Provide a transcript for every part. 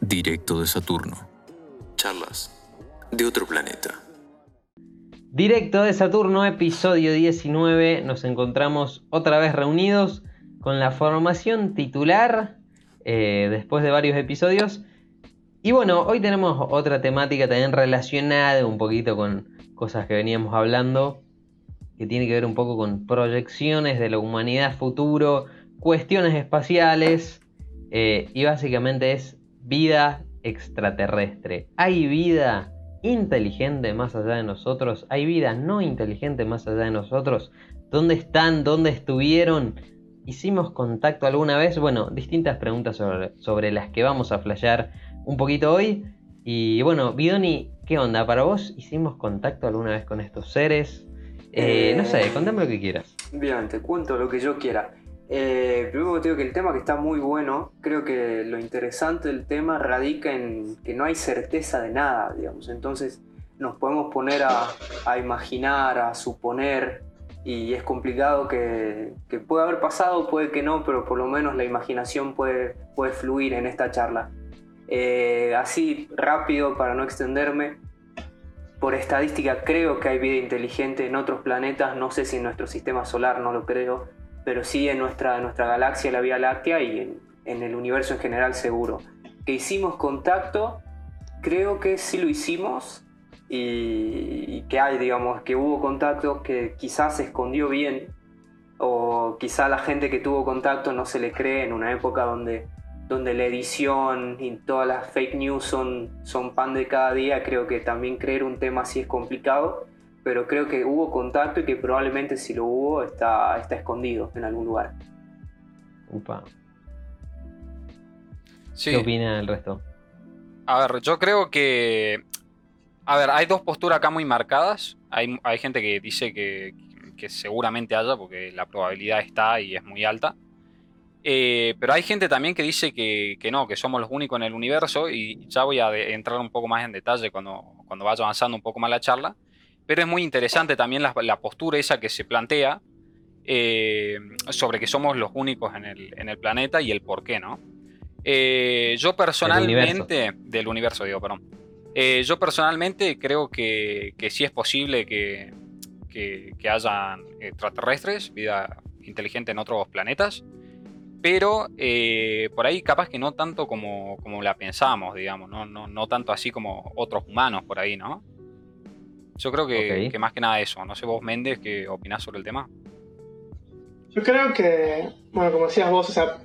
Directo de Saturno. Charlas de otro planeta. Directo de Saturno, episodio 19. Nos encontramos otra vez reunidos con la formación titular eh, después de varios episodios. Y bueno, hoy tenemos otra temática también relacionada un poquito con cosas que veníamos hablando, que tiene que ver un poco con proyecciones de la humanidad futuro, cuestiones espaciales, eh, y básicamente es vida extraterrestre. ¿Hay vida inteligente más allá de nosotros? ¿Hay vida no inteligente más allá de nosotros? ¿Dónde están? ¿Dónde estuvieron? ¿Hicimos contacto alguna vez? Bueno, distintas preguntas sobre, las que vamos a flashear un poquito hoy. Y bueno, Bidoni, ¿qué onda? ¿Para vos hicimos contacto alguna vez con estos seres? Eh, no sé, contame lo que quieras. Bien, te cuento lo que yo quiera. Eh, primero te digo que el tema que está muy bueno, creo que lo interesante del tema radica en que no hay certeza de nada, digamos. Entonces nos podemos poner a, imaginar, a suponer, y es complicado que, puede haber pasado, puede que no, pero por lo menos la imaginación puede, puede fluir en esta charla. Eh, así rápido, para no extenderme, por estadística creo que hay vida inteligente en otros planetas, no sé si en nuestro sistema solar, no lo creo, pero sí en nuestra, nuestra galaxia, la Vía Láctea y en, el universo en general seguro. Que hicimos contacto, creo que sí lo hicimos. Y, que hay, digamos, que hubo contacto que quizás se escondió bien. O quizá la gente que tuvo contacto no se le cree en una época donde, donde la edición y todas las fake news son, son pan de cada día, creo que también creer un tema así es complicado pero creo que hubo contacto y que probablemente si lo hubo está, está escondido en algún lugar. Upa. ¿Qué opina el resto? A ver, yo creo que. A ver, hay dos posturas acá muy marcadas. Hay, hay gente que dice que, que, seguramente haya, porque la probabilidad está y es muy alta. Eh, pero hay gente también que dice que, que, no, que somos los únicos en el universo. Y ya voy a entrar un poco más en detalle cuando, cuando vaya avanzando un poco más la charla. Pero es muy interesante también la, postura esa que se plantea eh, sobre que somos los únicos en el, planeta y el por qué, ¿no? Eh, yo personalmente, del universo, digo, perdón. Eh, yo personalmente creo que, sí es posible que, que, haya extraterrestres, vida inteligente en otros planetas, pero por ahí capaz que no tanto como, como la pensamos, digamos, ¿no? No, no tanto así como otros humanos por ahí, ¿no? Yo creo que, más que nada eso. No sé vos, Méndez, ¿qué opinás sobre el tema? Yo creo que, bueno, como decías vos, o sea,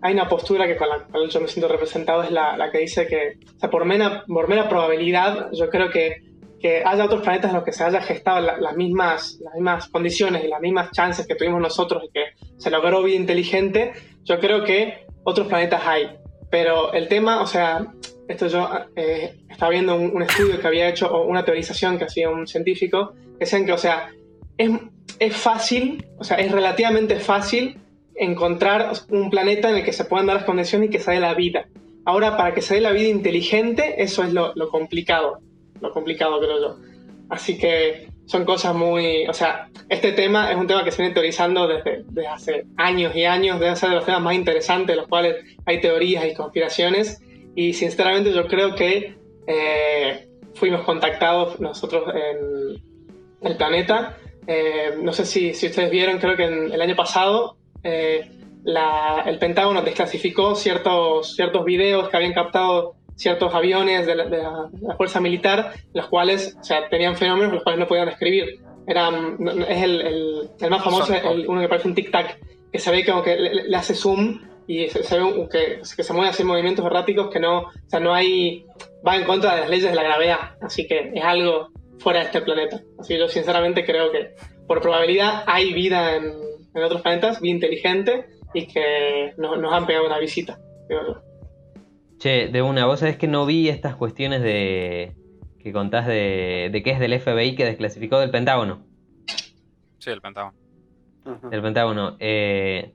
hay una postura que con la cual yo me siento representado, es la, que dice que, o sea, por mera, por mera probabilidad, yo creo que, que haya otros planetas en los que se haya gestado las, mismas, las mismas condiciones y las mismas chances que tuvimos nosotros y que se logró vida inteligente, yo creo que otros planetas hay. Pero el tema, o sea, esto yo eh, estaba viendo un, estudio que había hecho, o una teorización que hacía un científico, que decían que, o sea, es, es fácil, o sea, es relativamente fácil encontrar un planeta en el que se puedan dar las condiciones y que se dé la vida. Ahora, para que se dé la vida inteligente, eso es lo, lo complicado, lo complicado creo yo. Así que son cosas muy, o sea, este tema es un tema que se viene teorizando desde, desde hace años y años, debe ser de los temas más interesantes, los cuales hay teorías y conspiraciones, y sinceramente yo creo que eh, fuimos contactados nosotros en el planeta. Eh, no sé si, si, ustedes vieron, creo que en, el año pasado eh, el Pentágono desclasificó ciertos, ciertos videos que habían captado ciertos aviones de la, fuerza militar, los cuales o sea, tenían fenómenos los cuales no podían describir. Eran, es el, el, más famoso, el, uno que parece un tic-tac, que se ve como que le hace zoom y se, ve que, que, se mueve así movimientos erráticos que no, o sea, no hay, va en contra de las leyes de la gravedad, así que es algo fuera de este planeta. Así que yo sinceramente creo que por probabilidad hay vida en, en otros planetas, bien inteligente, y que nos han pegado una visita, Che, de una, vos sabés que no vi estas cuestiones de que contás de, de que es del FBI que desclasificó del Pentágono. Sí, el Pentágono. El Pentágono. Eh,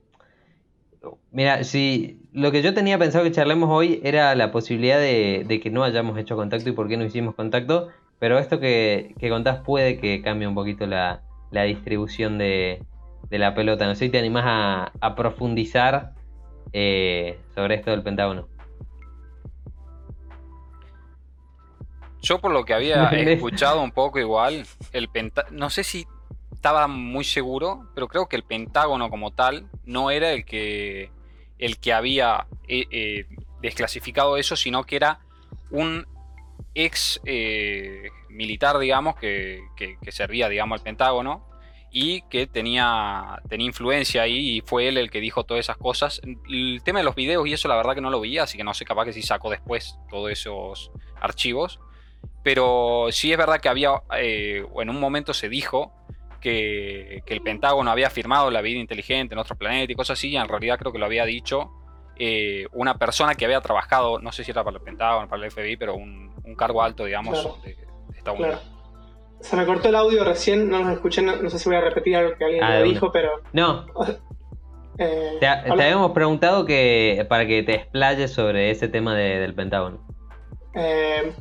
Mira, si lo que yo tenía pensado que charlemos hoy era la posibilidad de, de que no hayamos hecho contacto y por qué no hicimos contacto, pero esto que, que contás puede que cambie un poquito la, la distribución de, de la pelota. No sé si te animás a, a profundizar eh, sobre esto del Pentágono. Yo por lo que había escuchado un poco igual, el penta no sé si estaba muy seguro, pero creo que el Pentágono como tal no era el que el que había eh, eh, desclasificado eso, sino que era un ex eh, militar, digamos, que, que- que servía, digamos, al Pentágono y que tenía, tenía influencia ahí y fue él el que dijo todas esas cosas. El tema de los videos y eso la verdad que no lo veía, así que no sé capaz que si sacó después todos esos archivos. Pero sí es verdad que había, eh, o en un momento se dijo que, que el Pentágono había firmado la vida inteligente en otro planeta y cosas así, y en realidad creo que lo había dicho eh, una persona que había trabajado, no sé si era para el Pentágono, para el FBI, pero un, un cargo alto, digamos, Claro. de, de Estados Claro. Se me cortó el audio recién, no los escuché, no, no sé si voy a repetir algo que alguien Ah, me una. dijo, pero. No, eh, te, habíamos preguntado que para que te explayes sobre ese tema de- del Pentágono. Eh,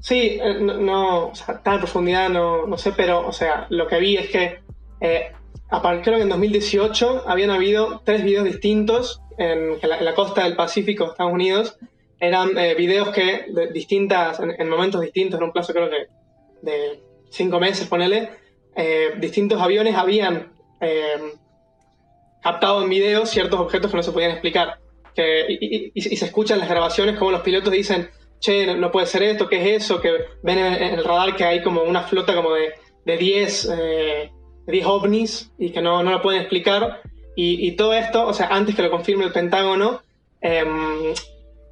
sí, eh, no, no, o sea, tan profundidad no, no sé, pero, o sea, lo que vi es que, eh, a par- creo que en 2018 habían habido tres videos distintos en, la, costa del Pacífico de Estados Unidos. Eran eh, videos que, de distintas, en, en momentos distintos, en un plazo creo que de cinco meses, ponele, eh, distintos aviones habían eh, captado en video ciertos objetos que no se podían explicar. Que, y se escuchan las grabaciones como los pilotos dicen, che, no- puede ser esto, ¿qué es eso? Que ven en, el radar que hay como una flota como de, de 10, eh, de 10 ovnis y que no, no lo pueden explicar. Y, todo esto, o sea, antes que lo confirme el Pentágono, em,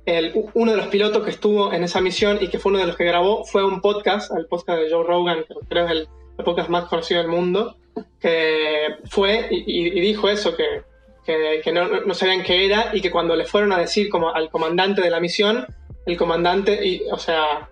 el- uno de los pilotos que estuvo en esa misión y que fue uno de los que grabó fue un podcast, el podcast de Joe Rogan, que es el, el podcast más conocido del mundo, que fue y, dijo eso, que, que, que no, no sabían qué era y que cuando le fueron a decir como al comandante de la misión, el comandante, y, o sea,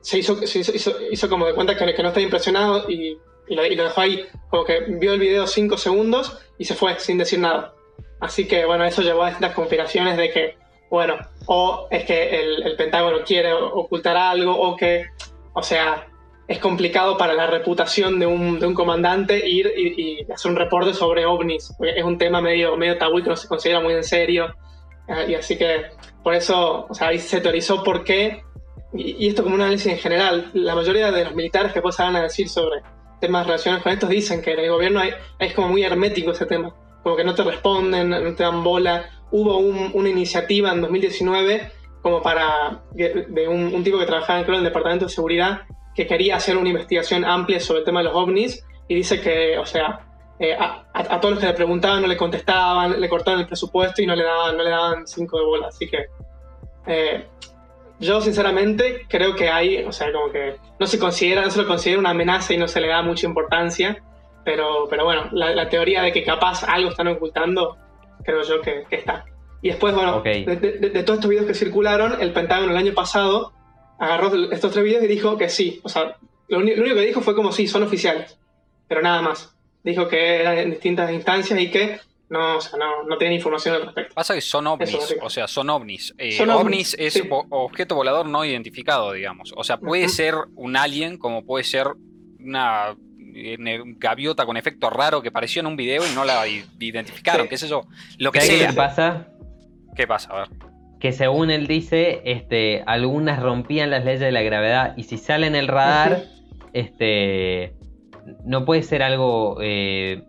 se hizo, se hizo, hizo- hizo como de cuenta que, que no estaba impresionado y, y lo, y lo dejó ahí, como que vio el video cinco segundos y se fue sin decir nada. Así que bueno, eso llevó a estas conspiraciones de que, bueno, o es que el, el Pentágono quiere ocultar algo, o que, o sea, es complicado para la reputación de un, de un comandante ir y, y hacer un reporte sobre ovnis. porque Es un tema medio, medio tabú y que no se considera muy en serio. Eh, Y así que por eso, o sea, ahí se teorizó por qué, y, y esto como un análisis en general, la mayoría de los militares que pues van a decir sobre temas relacionados con estos dicen que en el gobierno hay- es como muy hermético ese tema, como que no te responden, no te dan bola. Hubo un- una iniciativa en 2019 como para, de, un, un tipo que trabajaba creo, en el Departamento de Seguridad, que quería hacer una investigación amplia sobre el tema de los ovnis y dice que, o sea, eh, a, a- a todos los que le preguntaban no le contestaban, le cortaban el presupuesto y no le daban, no le daban cinco de bola. Así que eh, yo sinceramente creo que hay, o sea, como que no se considera, no se lo considera una amenaza y no se le da mucha importancia, pero, pero bueno, la, la teoría de que capaz algo están ocultando, creo yo que, que está. Y después, bueno, Ok. de, de- de todos estos videos que circularon, el Pentágono el año pasado agarró estos tres videos y dijo que sí, o sea, lo, lo único que dijo fue como sí, son oficiales, pero nada más. Dijo que eran en distintas instancias y que no, o sea, no, no tenían información al respecto. Pasa que son ovnis, Eso, o sea, son ovnis. Eh, Son ovnis, ovnis, es sí. objeto volador no identificado, digamos. O sea, puede ser un alien, como puede ser una eh, gaviota con efecto raro que apareció en un video y no la identificaron, Sí. qué sé yo. Lo que ¿Sabés qué pasa? ¿Qué pasa? A ver. Que según él dice, este, algunas rompían las leyes de la gravedad y si sale en el radar, este, no puede ser algo, eh,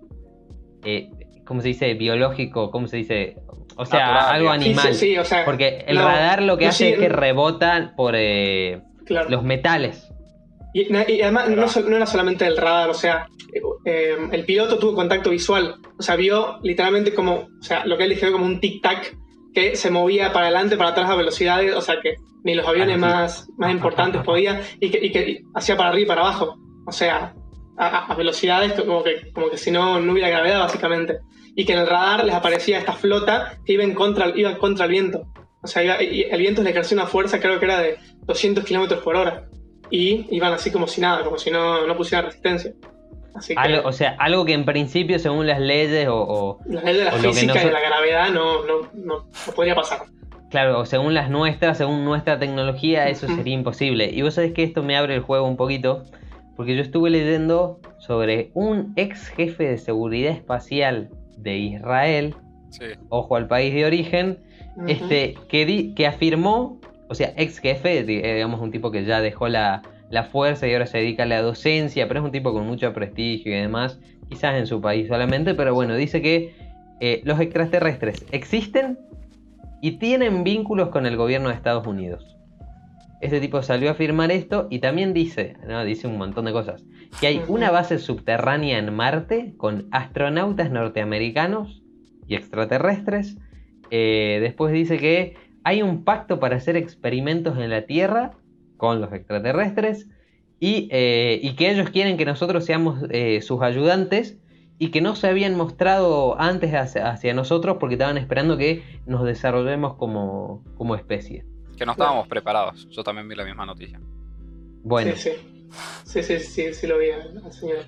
eh, ¿cómo se dice? Biológico, ¿cómo se dice? O sea, Natural, algo. Sí, animal. sí, sí, o sea, Porque el no, radar lo que no hace es que rebota por eh, claro. los metales. Y, además no, era solamente el radar, o sea, eh, el piloto tuvo contacto visual, o sea, vio literalmente como, o sea, lo que él describió como un tic-tac que se movía para adelante, para atrás a velocidades, o sea, que ni los aviones Ah, sí. más, más importantes podían, y que, y que hacía para arriba y para abajo, o sea, a, a- velocidades como que, como que si no, no hubiera gravedad, básicamente. Y que en el radar les aparecía esta flota que iba en contra, iba en contra el viento. O sea, iba- y el viento le ejercía una fuerza, creo que era de 200 kilómetros por hora y iban así como si nada, como si no, no pusieran resistencia. Así que Algo- o sea, algo que en principio, según las leyes o, o- las leyes de la física y noso- de la gravedad no, no, no, no podría pasar. claro, según las nuestras, según nuestra tecnología, eso sería imposible. Y vos sabés que esto me abre el juego un poquito, porque yo estuve leyendo sobre un ex jefe de seguridad espacial de Israel, Sí. ojo al país de origen, este, que, di- que afirmó, o sea, ex jefe, eh, digamos un tipo que ya dejó la, la fuerza y ahora se dedica a la docencia, pero es un tipo con mucho prestigio y demás, quizás en su país solamente, pero bueno, dice que eh, los extraterrestres existen y tienen vínculos con el gobierno de Estados Unidos. Este tipo salió a afirmar esto y también dice, dice un montón de cosas, que hay una base subterránea en Marte con astronautas norteamericanos y extraterrestres. Eh, después dice que hay un pacto para hacer experimentos en la Tierra con los extraterrestres y, eh, que ellos quieren que nosotros seamos eh, sus ayudantes y que no se habían mostrado antes hacia, nosotros porque estaban esperando que nos desarrollemos como especie. Que no estábamos preparados. Yo también vi la misma noticia. Bueno, Sí, sí. Sí, sí, sí, sí lo vi señor.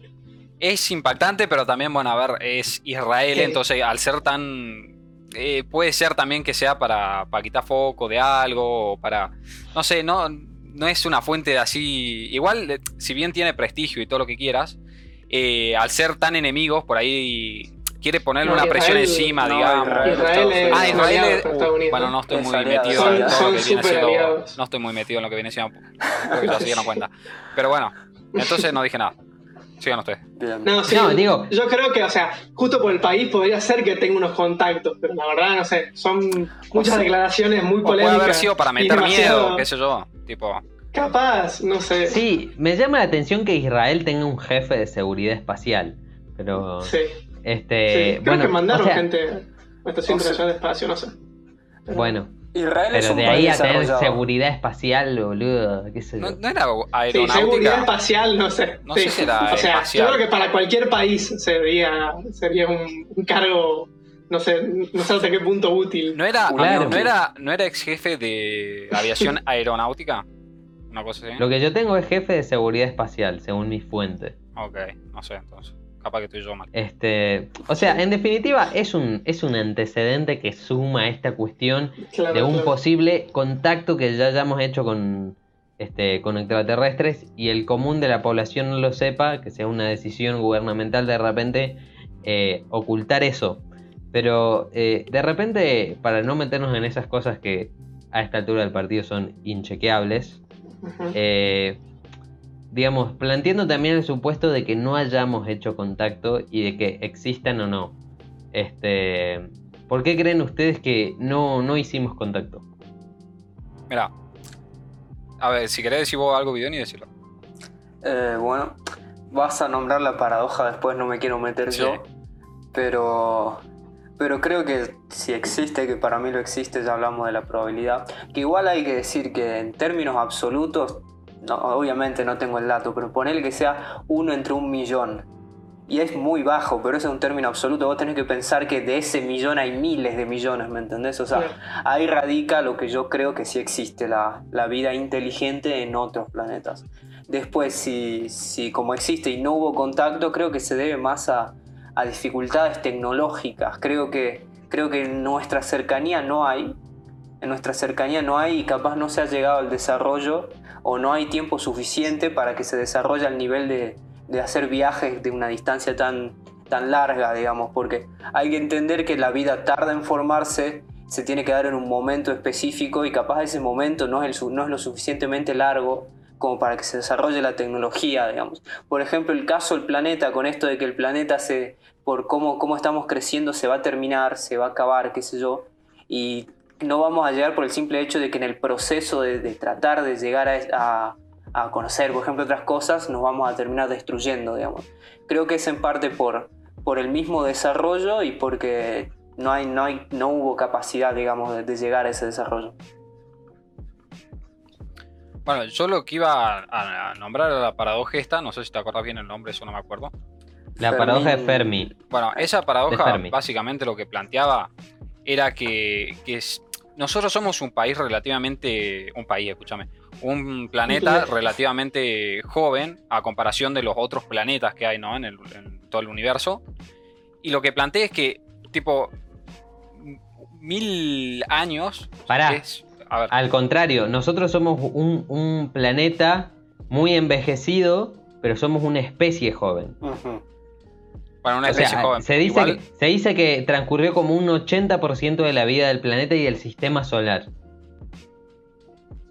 Es impactante, pero también, bueno, a ver, es Israel, Sí. entonces al ser tan... eh, puede ser también que sea para, para quitar foco de algo, o para... No sé, no, no es una fuente de así... Igual, si bien tiene prestigio y todo lo que quieras, eh, al ser tan enemigos, por ahí quiere ponerle No, una presión encima, no, digamos. Israel- Israel es Ah, Israel es- Unidos. Bueno, no estoy Es muy metido en todo lo que viene siendo. aliados. No estoy muy metido en lo que viene siendo. Porque ya se dieron cuenta. Pero bueno, entonces no dije nada. Sigan ustedes. No, sí, No, digo- yo creo que, o sea, justo por el país podría ser que tenga unos contactos, pero la verdad, no sé, son muchas sea, declaraciones muy O puede polémicas. haber sido para meter demasiado- miedo, qué sé yo. Tipo, Capaz, no sé. sí, me llama la atención que Israel tenga un jefe de seguridad espacial. Pero, Sí, este, sí. Creo bueno, que mandaron o sea, gente a la Estación o sea- Internacional de Espacio, no sé. Pero- Bueno, Israel es pero un de país ahí a tener seguridad espacial, boludo, qué sé yo. no, no era Sí, seguridad aeronáutica. espacial, no sé. No Sí. sé si era O sea, espacial. yo creo que para cualquier país sería, sería un, un cargo, no sé, no sé hasta qué punto útil. ¿No era, Claro. no era, no era ex jefe de aviación aeronáutica? Una cosa así. Lo que yo tengo es jefe de seguridad espacial, según mi fuente. Ok, no sé entonces. Capaz que estoy yo mal. Este, o sea, en definitiva, es un, es un antecedente que suma a esta cuestión Claro, de un claro. posible contacto que ya hayamos hecho con, este, con extraterrestres y el común de la población no lo sepa, que sea una decisión gubernamental de repente eh, ocultar eso. Pero eh, de repente, para no meternos en esas cosas que a esta altura del partido son inchequeables, Ujú. eh, digamos, planteando también el supuesto de que no hayamos hecho contacto y de que existan o no. Este, ¿Por qué creen ustedes que no, no hicimos contacto? Mira. A ver, si querés decir vos algo, Bidoni, decirlo. Eh, bueno, vas a nombrar la paradoja después, no me quiero meter Sí. yo. Pero, pero creo que si existe, que para mí lo existe, ya hablamos de la probabilidad. Que igual hay que decir que en términos absolutos, no, obviamente no tengo el dato, pero ponerle que sea uno entre un millón. Y es muy bajo, pero eso es un término absoluto. Vos tenés que pensar que de ese millón hay miles de millones, ¿me entendés? O sea, ahí radica lo que yo creo que sí existe, la, la vida inteligente en otros planetas. Después, si, si como existe y no hubo contacto, creo que se debe más a, a dificultades tecnológicas. Creo que, creo que en nuestra cercanía no hay. En nuestra cercanía no hay y capaz no se ha llegado al desarrollo o no hay tiempo suficiente para que se desarrolle al nivel de, de hacer viajes de una distancia tan, tan larga, digamos, porque hay que entender que la vida tarda en formarse, se tiene que dar en un momento específico y capaz ese momento no es, no es lo suficientemente largo como para que se desarrolle la tecnología, digamos. Por ejemplo, el caso del planeta, con esto de que el planeta se, por cómo, cómo estamos creciendo, se va a terminar, se va a acabar, qué sé yo, y no vamos a llegar por el simple hecho de que en el proceso de, de tratar de llegar a, a- a conocer, por ejemplo, otras cosas, nos vamos a terminar destruyendo, digamos. Creo que es en parte por, por el mismo desarrollo y porque no, hay, no, hay, no hubo capacidad, digamos, de, de llegar a ese desarrollo. Bueno, yo lo que iba a, a nombrar era la paradoja esta, no sé si te acuerdas bien el nombre, eso no me acuerdo. La paradoja de Fermi. Bueno, esa paradoja básicamente lo que planteaba era que, que es- nosotros somos un país relativamente, un país, escúchame, un planeta relativamente joven a comparación de los otros planetas que hay, ¿no? En, el- en todo el universo. Y lo que plantea es que, tipo, mil años. Pará. es- a ver, Al contrario, nosotros somos un, un planeta muy envejecido, pero somos una especie joven. Ujú. Para una O sea, especie joven. se, dice Igual, que, se dice que transcurrió como un 80% de la vida del planeta y del sistema solar.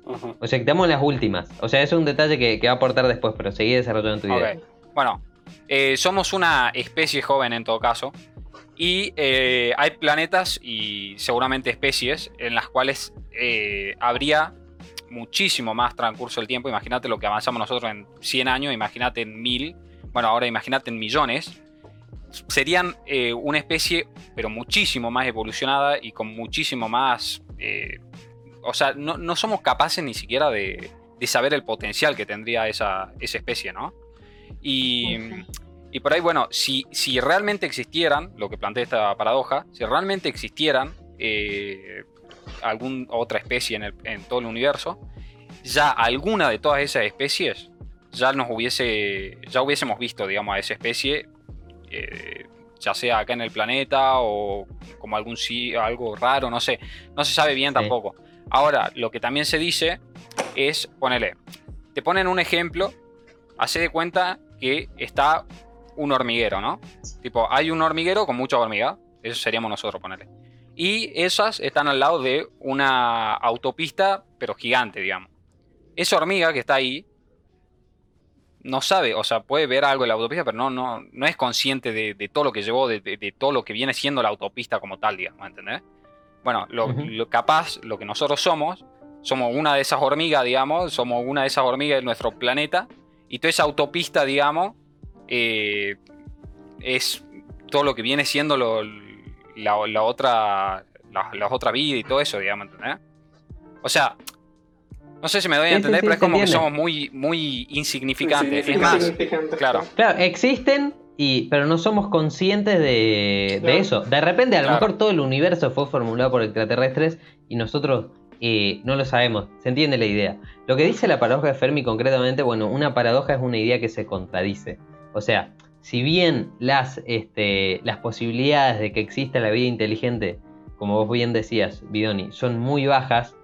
Ujú. O sea, en las últimas. O sea, es un detalle que, que va a aportar después, pero seguí desarrollando tu idea. Bueno, eh, somos una especie joven en todo caso. Y eh, hay planetas y seguramente especies en las cuales eh, habría muchísimo más transcurso del tiempo. Imagínate lo que avanzamos nosotros en 100 años, imagínate en 1000, bueno, ahora imagínate en millones. Serían eh, una especie, pero muchísimo más evolucionada y con muchísimo más... eh, o sea, no, no somos capaces ni siquiera de, de saber el potencial que tendría esa, esa especie, ¿no? Y, y por ahí, bueno, si, si realmente existieran, lo que plantea esta paradoja, si realmente existieran eh, alguna otra especie en, el- en todo el universo, ya alguna de todas esas especies ya nos hubiese, ya hubiésemos visto, digamos, a esa especie, eh, ya sea acá en el planeta o como algún sí, algo raro, no sé, no se sabe bien Sí. tampoco. Ahora, lo que también se dice es, ponele, te ponen un ejemplo, hace de cuenta que está un hormiguero, ¿no? Tipo, hay un hormiguero con mucha hormiga, eso seríamos nosotros, ponele. Y esas están al lado de una autopista, pero gigante, digamos. Esa hormiga que está ahí no sabe, o sea, puede ver algo en la autopista, pero no, no, no es consciente de, de todo lo que llevó, de, de- de todo lo que viene siendo la autopista como tal, digamos, ¿entendés? Bueno, lo, lo capaz, lo que nosotros somos, somos una de esas hormigas, digamos, somos una de esas hormigas de nuestro planeta, y toda esa autopista, digamos, eh, es todo lo que viene siendo lo- la, la otra la, la otra vida y todo eso, digamos, ¿entendés? O sea, no sé si me doy a Sí, entender, sí, pero es como que somos muy, muy insignificantes. Es más, claro. Claro, existen, y, pero no somos conscientes de, eso. De repente, a lo Claro. mejor todo el universo fue formulado por extraterrestres y nosotros eh, no lo sabemos. Se entiende la idea. Lo que dice la paradoja de Fermi concretamente, bueno, una paradoja es una idea que se contradice. O sea, si bien las, este, las posibilidades de que exista la vida inteligente, como vos bien decías, Bidoni, son muy bajas,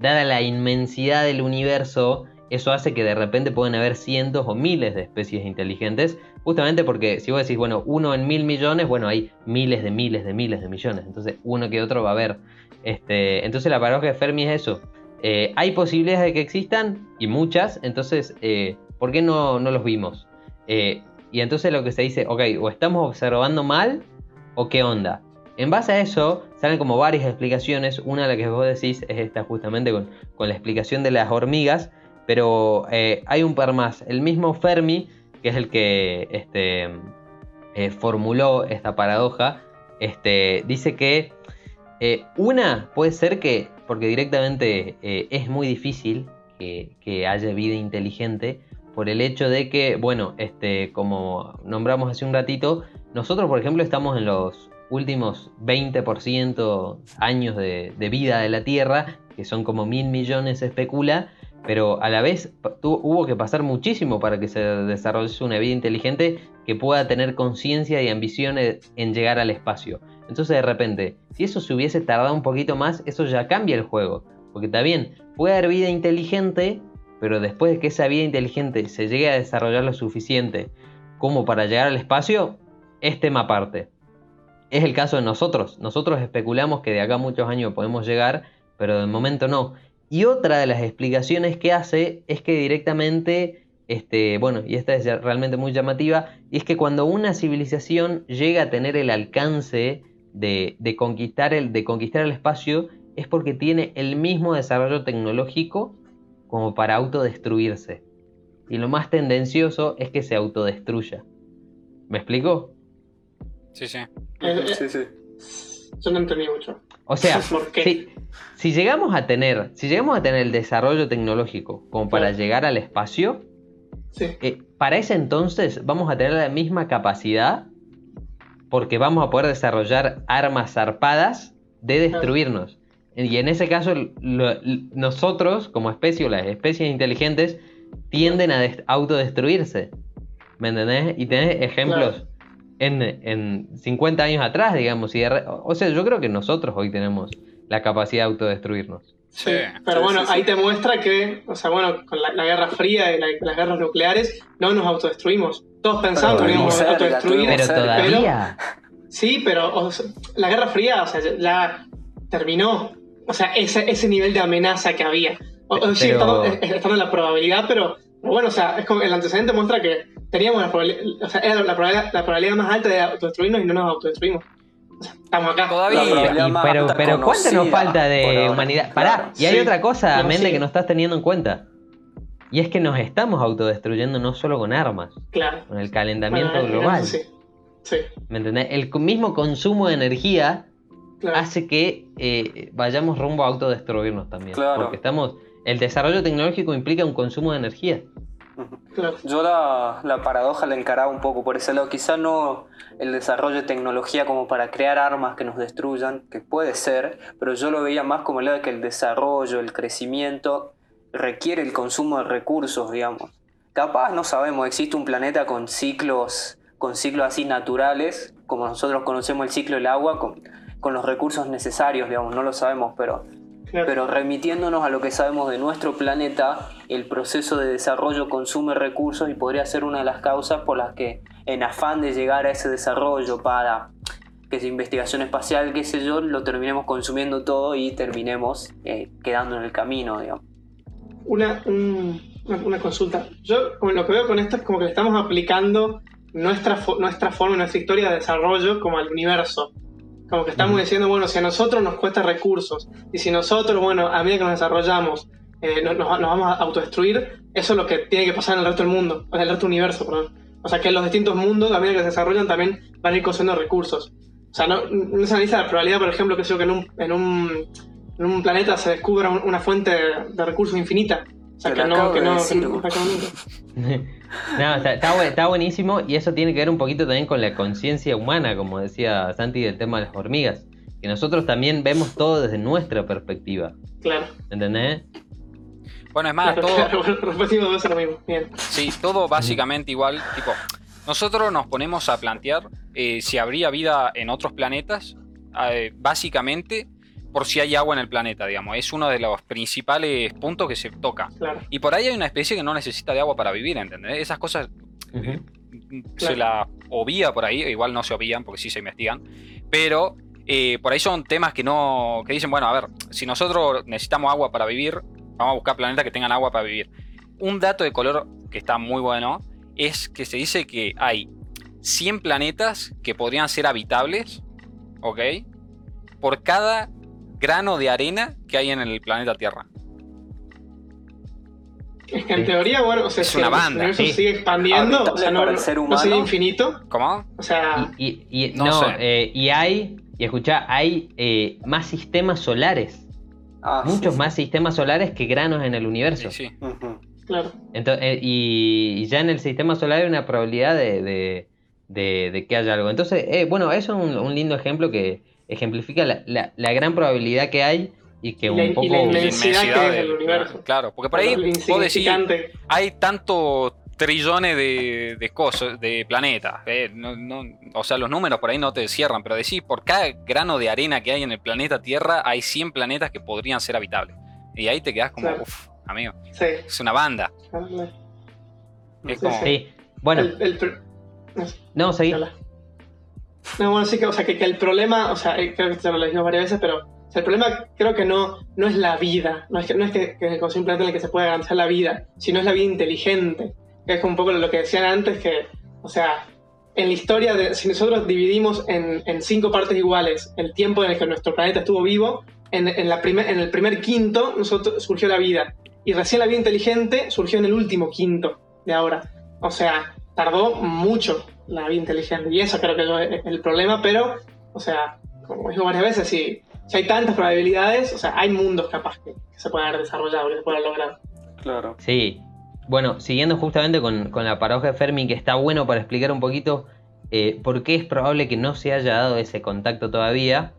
dada la inmensidad del universo, eso hace que de repente pueden haber cientos o miles de especies inteligentes, justamente porque si vos decís, bueno, uno en mil millones, bueno, hay miles de miles de miles de millones, entonces uno que otro va a haber. Este, entonces la paradoja de Fermi es eso. Eh, hay posibilidades de que existan, y muchas, entonces, eh, ¿por qué no, no los vimos? Eh, y entonces lo que se dice, ok, o estamos observando mal, o qué onda. En base a eso, salen como varias explicaciones. Una de las que vos decís es esta justamente con, con la explicación de las hormigas. Pero eh, hay un par más. El mismo Fermi, que es el que este, eh, formuló esta paradoja, este, dice que eh, una puede ser que, porque directamente es muy difícil que, que haya vida inteligente, por el hecho de que, bueno, este, como nombramos hace un ratito, nosotros, por ejemplo, estamos en los últimos 20% años de, vida de la Tierra, que son como mil millones se especula, pero a la vez hubo que pasar muchísimo para que se desarrolle una vida inteligente que pueda tener conciencia y ambiciones en llegar al espacio. Entonces de repente, si eso se hubiese tardado un poquito más, eso ya cambia el juego. Porque bien, puede haber vida inteligente, pero después de que esa vida inteligente se llegue a desarrollar lo suficiente como para llegar al espacio, es tema aparte. Es el caso de nosotros. Nosotros especulamos que de acá a muchos años podemos llegar, pero de momento no. Y otra de las explicaciones que hace es que directamente, este, bueno, y esta es realmente muy llamativa, y es que cuando una civilización llega a tener el alcance de, de conquistar el, de conquistar el espacio, es porque tiene el mismo desarrollo tecnológico como para autodestruirse. Y lo más tendencioso es que se autodestruya. ¿Me explico? Sí, sí. Eh, Sí, sí. Yo no entendí mucho. O sea, ¿Por qué? si, si llegamos a tener, si llegamos a tener el desarrollo tecnológico como para Claro. llegar al espacio, Sí. eh, para ese entonces vamos a tener la misma capacidad porque vamos a poder desarrollar armas zarpadas de destruirnos. Y en ese caso, lo- nosotros, como especie o las especies inteligentes, tienden a des- autodestruirse. ¿Me entendés? Y tenés ejemplos en, en 50 años atrás, digamos. Y de re- o sea, yo creo que nosotros hoy tenemos la capacidad de autodestruirnos. Sí. Pero Sí, bueno, sí, sí. ahí te muestra que, o sea, bueno, con la, la Guerra Fría y la- las guerras nucleares no nos autodestruimos. Todos pensamos que Pero íbamos a autodestruir. Pero todavía. Sí, pero o sea, la Guerra Fría, o sea, ya terminó. O sea, ese, ese nivel de amenaza que había. O, sí, Pero- estando, eh, estando en la probabilidad, pero, pero bueno, o sea, es como el antecedente muestra que teníamos la probabilidad, o sea, era la probabilidad, la probabilidad más alta de autodestruirnos y no nos autodestruimos. O sea, estamos acá. Todavía. Y- pero, pero ¿cuánto nos falta de ahora. humanidad? Pará, Claro. y hay Sí. otra cosa, Mende, sí. que no estás teniendo en cuenta. Y es que nos estamos autodestruyendo no solo con armas, Claro. con el calentamiento Bueno, global. Sí, sí, ¿Me entendés? El mismo consumo de energía claro. hace que eh, vayamos rumbo a autodestruirnos también. Claro. Porque estamos. El desarrollo tecnológico implica un consumo de energía. Yo la, la paradoja la encaraba un poco por ese lado. Quizá no el desarrollo de tecnología como para crear armas que nos destruyan, que puede ser, pero yo lo veía más como el lado de que el desarrollo, el crecimiento requiere el consumo de recursos, digamos. Capaz, no sabemos, existe un planeta con ciclos, con ciclos así naturales, como nosotros conocemos el ciclo del agua, con, con los recursos necesarios, digamos, no lo sabemos, pero claro. pero remitiéndonos a lo que sabemos de nuestro planeta, el proceso de desarrollo consume recursos y podría ser una de las causas por las que en afán de llegar a ese desarrollo para que es investigación espacial, qué sé yo, lo terminemos consumiendo todo y terminemos eh, quedando en el camino, digamos. una, un- una, consulta. Yo lo que veo con esto es como que le estamos aplicando nuestra, nuestra forma, nuestra historia de desarrollo como al universo. Como que estamos diciendo, bueno, si a nosotros nos cuesta recursos y si nosotros, bueno, a medida que nos desarrollamos, eh, no- nos, nos vamos a autodestruir, eso es lo que tiene que pasar en el resto del mundo, en el resto del universo, perdón. O sea, que los distintos mundos, a medida que se desarrollan, también van a ir consumiendo recursos. O sea, no, no se analiza la probabilidad, por ejemplo, que, que en un, en un, en un planeta se descubra un- una fuente de, de recursos infinita. O sea, Te que lo no, que de no, que no- está, está bu- está buenísimo y eso tiene que ver un poquito también con la conciencia humana, como decía Santi del tema de las hormigas. Que nosotros también vemos todo desde nuestra perspectiva. Claro. ¿Entendés? Bueno, es más, claro, todo, claro, lo mismo. Bien. Sí, todo básicamente igual. Tipo, nosotros nos ponemos a plantear eh, si habría vida en otros planetas, eh, básicamente por si hay agua en el planeta, digamos. Es uno de los principales puntos que se toca. Claro. Y por ahí hay una especie que no necesita de agua para vivir, ¿entendés? Esas cosas Ujú. se la obvia por ahí, igual no se obvían porque sí se investigan, pero eh, por ahí son temas que no, que dicen, bueno, a ver, si nosotros necesitamos agua para vivir, vamos a buscar planetas que tengan agua para vivir. Un dato de color que está muy bueno es que se dice que hay 100 planetas que podrían ser habitables, ¿ok? Por cada grano de arena que hay en el planeta Tierra. Es que en Sí. teoría, bueno, o sea, Es si una el banda, universo sí. sigue expandiendo, o sea, no, para no, el ser no sería humano. infinito. ¿Cómo? O sea, Y, y- y- No no, sé. eh, y hay, y escuchá, hay eh, más sistemas solares, Ah, muchos sí. más sistemas solares que granos en el universo. Sí, claro. Entonces, eh, y, y ya en el sistema solar hay una probabilidad de, de- de- de que haya algo. Entonces, eh, bueno, eso es un, un lindo ejemplo que ejemplifica la, la- la gran probabilidad que hay y que Y un la- y poco... la La inmensidad que es el del- universo. Claro, porque por ahí vos decís, hay tantos trillones de, de cosas, de planetas. eh, no- no- o sea, los números por ahí no te cierran, pero decís, por cada grano de arena que hay en el planeta Tierra, hay 100 planetas que podrían ser habitables. Y ahí te quedás como, Claro. uff, amigo, Sí. es una banda. Es Sí, como, sí. Sí, bueno, El- el no, seguí. No, bueno, sí que, o sea, que, el problema, o sea, eh, creo que te lo dijimos varias veces, pero el problema creo que no, no es la vida, no es que, no es que, que planeta en el que se pueda garantizar la vida, sino es la vida inteligente, que es un poco lo que decían antes, que, o sea, en la historia, si nosotros dividimos en, en cinco partes iguales el tiempo en el que nuestro planeta estuvo vivo, en, en la primer, en el primer quinto nosotros, surgió la vida, y recién la vida inteligente surgió en el último quinto de ahora. O sea, tardó mucho la vida inteligente. Y eso creo que es el problema, pero, o sea, como digo varias veces, si, si hay tantas probabilidades, o sea, hay mundos capaz que, que se puedan haber desarrollado, que se puedan lograr. Claro. Sí, bueno, siguiendo justamente con, con la paradoja de Fermi, que está bueno para explicar un poquito eh, por qué es probable que no se haya dado ese contacto todavía.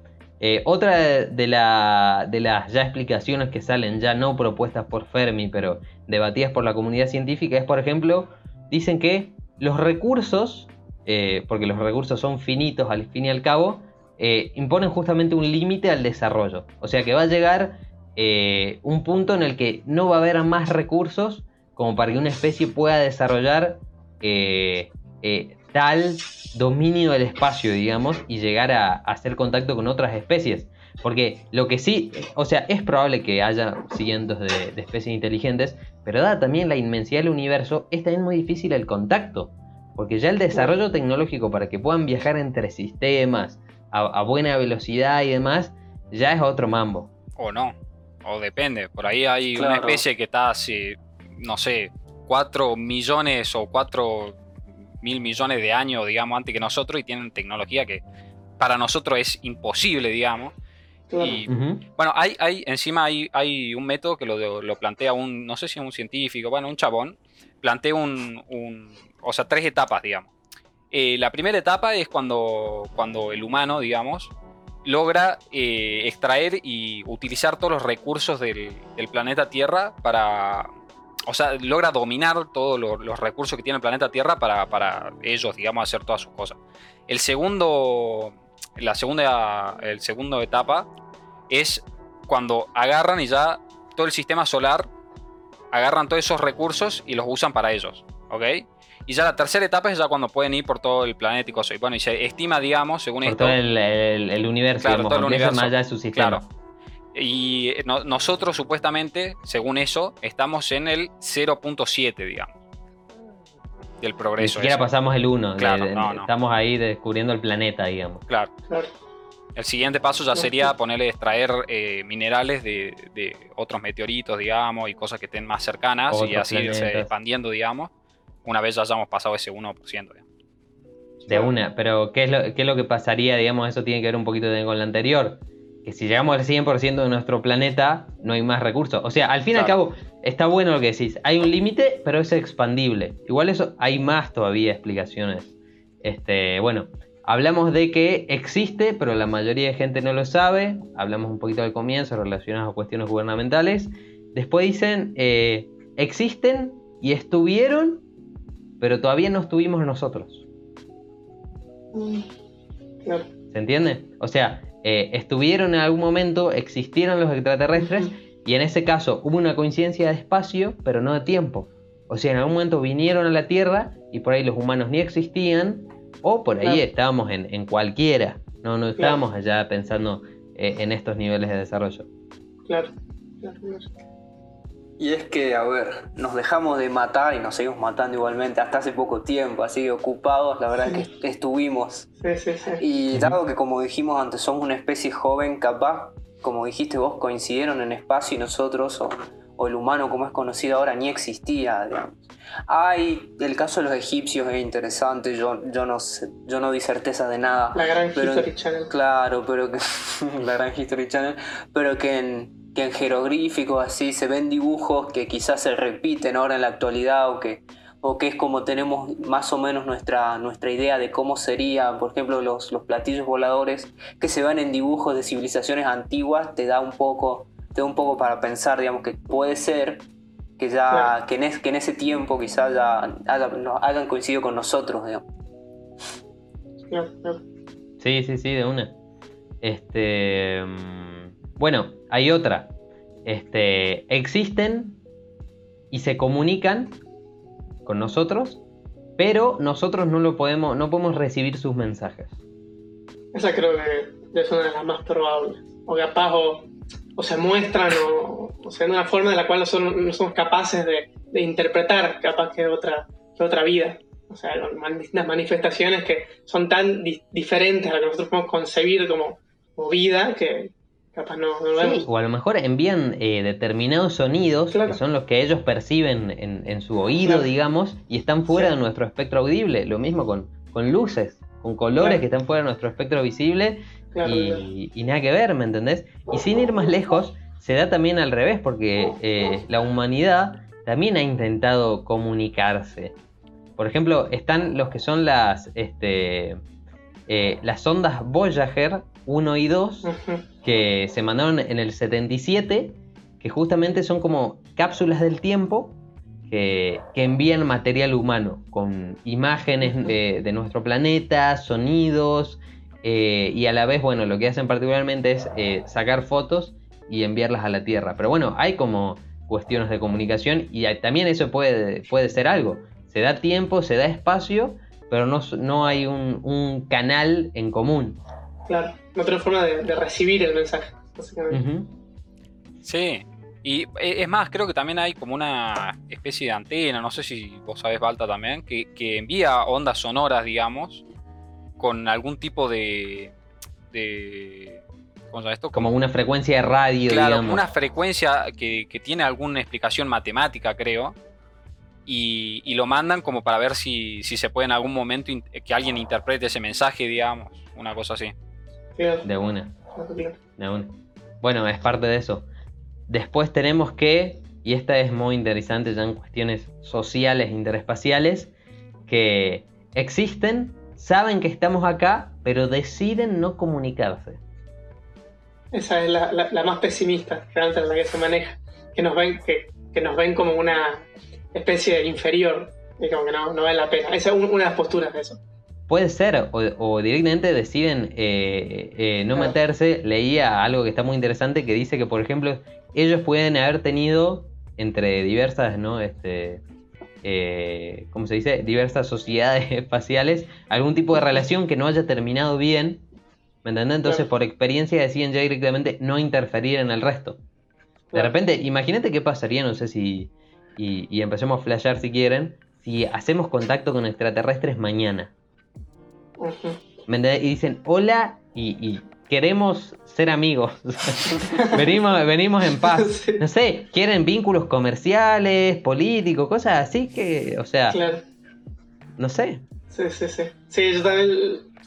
Eh, otra de, de la- de las ya explicaciones que salen, ya no propuestas por Fermi, pero debatidas por la comunidad científica, es, por ejemplo, dicen que los recursos eh, porque los recursos son finitos al fin y al cabo, eh, imponen justamente un límite al desarrollo. O sea que va a llegar eh, un punto en el que no va a haber más recursos como para que una especie pueda desarrollar tal dominio del espacio, digamos, y llegar a, a hacer contacto con otras especies. Porque lo que sí, o sea, es probable que haya cientos de, de especies inteligentes, pero dada también la inmensidad del universo, es también muy difícil el contacto. Porque ya el desarrollo tecnológico para que puedan viajar entre sistemas a, a buena velocidad y demás, ya es otro mambo. O no. O depende. Por ahí hay una especie que está hace, no sé, 4 millones o 4 mil millones de años, digamos, antes que nosotros y tienen tecnología que para nosotros es imposible, digamos. Claro. Y bueno, hay, hay, encima hay, hay un método que lo, lo plantea un, no sé si es un científico, bueno, un chabón, plantea un, o sea, tres etapas, digamos. Eh, la primera etapa es cuando, cuando el humano, digamos, logra eh, extraer y utilizar todos los recursos del, planeta Tierra para, o sea, logra dominar todos los recursos que tiene el planeta Tierra para, para ellos, digamos, hacer todas sus cosas. El segundo, la segunda, el segundo etapa es cuando agarran y ya todo el sistema solar agarran todos esos recursos y los usan para ellos, ¿ok? Y ya la tercera etapa es ya cuando pueden ir por todo el planeta y cosas. Y bueno, y se estima, digamos, según Por esto, todo el, el- el universo, Claro, digamos, todo el universo. más allá de su sistema. Claro. Y eh, no- nosotros supuestamente, según eso, estamos en el 0.7, digamos. Del Ni progreso. siquiera ese. pasamos el 1. Claro, no, no. Estamos ahí descubriendo el planeta, digamos. Claro. Claro. El siguiente paso ya sería ponerle extraer eh, minerales de, de otros meteoritos, digamos, y cosas que estén más cercanas y así irse planetas. expandiendo, digamos, una vez ya hayamos pasado ese 1%. digamos. De una, pero ¿qué es, lo, ¿qué es lo que pasaría? Digamos, eso tiene que ver un poquito también con lo anterior. Que si llegamos al 100% de nuestro planeta, no hay más recursos. O sea, al fin y al cabo, está bueno lo que decís. Hay un límite, pero es expandible. Igual eso, hay más todavía explicaciones. Este, bueno, hablamos de que existe, pero la mayoría de gente no lo sabe. Hablamos un poquito al comienzo relacionados a cuestiones gubernamentales. Después dicen, eh, existen y estuvieron, pero todavía no estuvimos nosotros. Mm. ¿Se entiende? O sea, eh, estuvieron en algún momento, existieron los extraterrestres y en ese caso hubo una coincidencia de espacio, pero no de tiempo. O sea, en algún momento vinieron a la Tierra y por ahí los humanos ni existían o por ahí Claro. estábamos en, en cualquiera. No, no estábamos allá pensando eh, en estos niveles de desarrollo. Claro. Claro, claro. Y es que, a ver, nos dejamos de matar y nos seguimos matando igualmente hasta hace poco tiempo, así que ocupados, la verdad es que estuvimos. Sí, sí, sí. Y dado que, como dijimos antes, somos una especie joven, capaz, como dijiste vos, coincidieron en espacio y nosotros, o, o el humano como es conocido ahora, ni existía, digamos. Hay, el caso de los egipcios es interesante, yo, yo, no, sé- yo no di certeza de nada. La gran Pero- History Channel. Claro, pero que. la gran History Channel. Pero que en, que en jeroglíficos así se ven dibujos que quizás se repiten ahora en la actualidad o que, o que es como tenemos más o menos nuestra, nuestra idea de cómo sería, por ejemplo, los, los platillos voladores que se ven en dibujos de civilizaciones antiguas, te da un poco, te da un poco para pensar, digamos, que puede ser que ya Claro. que, en es- que en ese tiempo quizás ya haya- no- hayan coincidido con nosotros, digamos. Claro, claro. Sí, sí, sí, de una. Este. Bueno, hay otra. Este. Existen y se comunican con nosotros, pero nosotros no lo podemos, no podemos recibir sus mensajes. Esa creo que es una de las más probables. O capaz o, o se muestran o, o sea, de una forma de la cual nosotros no somos capaces de, de interpretar capaz que otra, que otra vida. O sea, distintas manifestaciones que son tan di- diferentes a lo que nosotros podemos concebir como, como vida que capaz no, no lo Sí, vemos. o a lo mejor envían eh, determinados sonidos Claro. que son los que ellos perciben en, en su oído, Claro. digamos, y están fuera Sí. de nuestro espectro audible. Lo mismo con, con luces, con colores Claro. que están fuera de nuestro espectro visible Claro, y, claro. y nada que ver, ¿me entendés? Y sin ir más lejos, se da también al revés, porque eh, la humanidad también ha intentado comunicarse. Por ejemplo, están los que son las, este, eh, las ondas Voyager 1 y 2, Ujú. que se mandaron en el 77, que justamente son como cápsulas del tiempo que, que envían material humano con imágenes de, de nuestro planeta, sonidos eh, y a la vez, bueno, lo que hacen particularmente es eh, sacar fotos y enviarlas a la Tierra. Pero bueno, hay como cuestiones de comunicación y hay- también eso puede, puede ser algo. Se da tiempo, se da espacio, pero no, no hay un, un canal en común. Claro, no tenés forma de, de recibir el mensaje, básicamente. Sí. Y eh, es más, creo que también hay como una especie de antena, no sé si vos sabés, Balta, también, que, que envía ondas sonoras, digamos, con algún tipo de. de ¿Cómo se llama esto? Como una frecuencia de radio, Claro, digamos. una frecuencia que, que tiene alguna explicación matemática, creo. Y, y lo mandan como para ver si, si se puede en algún momento que alguien interprete ese mensaje, digamos. Una cosa así. Claro, De una. de una. Bueno, es parte de eso. Después tenemos que, y esta es muy interesante ya en cuestiones sociales interespaciales, que existen, saben que estamos acá, pero deciden no comunicarse. Esa es la, la- la más pesimista, realmente en la que se maneja. Que nos ven, que, que nos ven como una especie inferior. Y como que no, no vale la pena. Esa es un- una de las posturas de eso. Puede ser, o, o directamente deciden eh, eh, no Claro. meterse. Leía algo que está muy interesante que dice que, por ejemplo, ellos pueden haber tenido entre diversas, ¿no? Este, eh, ¿cómo se dice? Diversas sociedades espaciales, algún tipo de relación que no haya terminado bien. ¿Me entendés? Entonces, Claro. por experiencia, deciden ya directamente no interferir en el resto. De Claro. repente, imagínate qué pasaría, no sé si. Y, y empecemos a flashear si quieren. Si hacemos contacto con extraterrestres mañana. ¿Me entendés? Y dicen hola y, y queremos ser amigos. venimos, venimos en paz. No sé, quieren vínculos comerciales, políticos, cosas así que, o sea, Claro. no sé. Sí, sí, sí. Sí, yo también.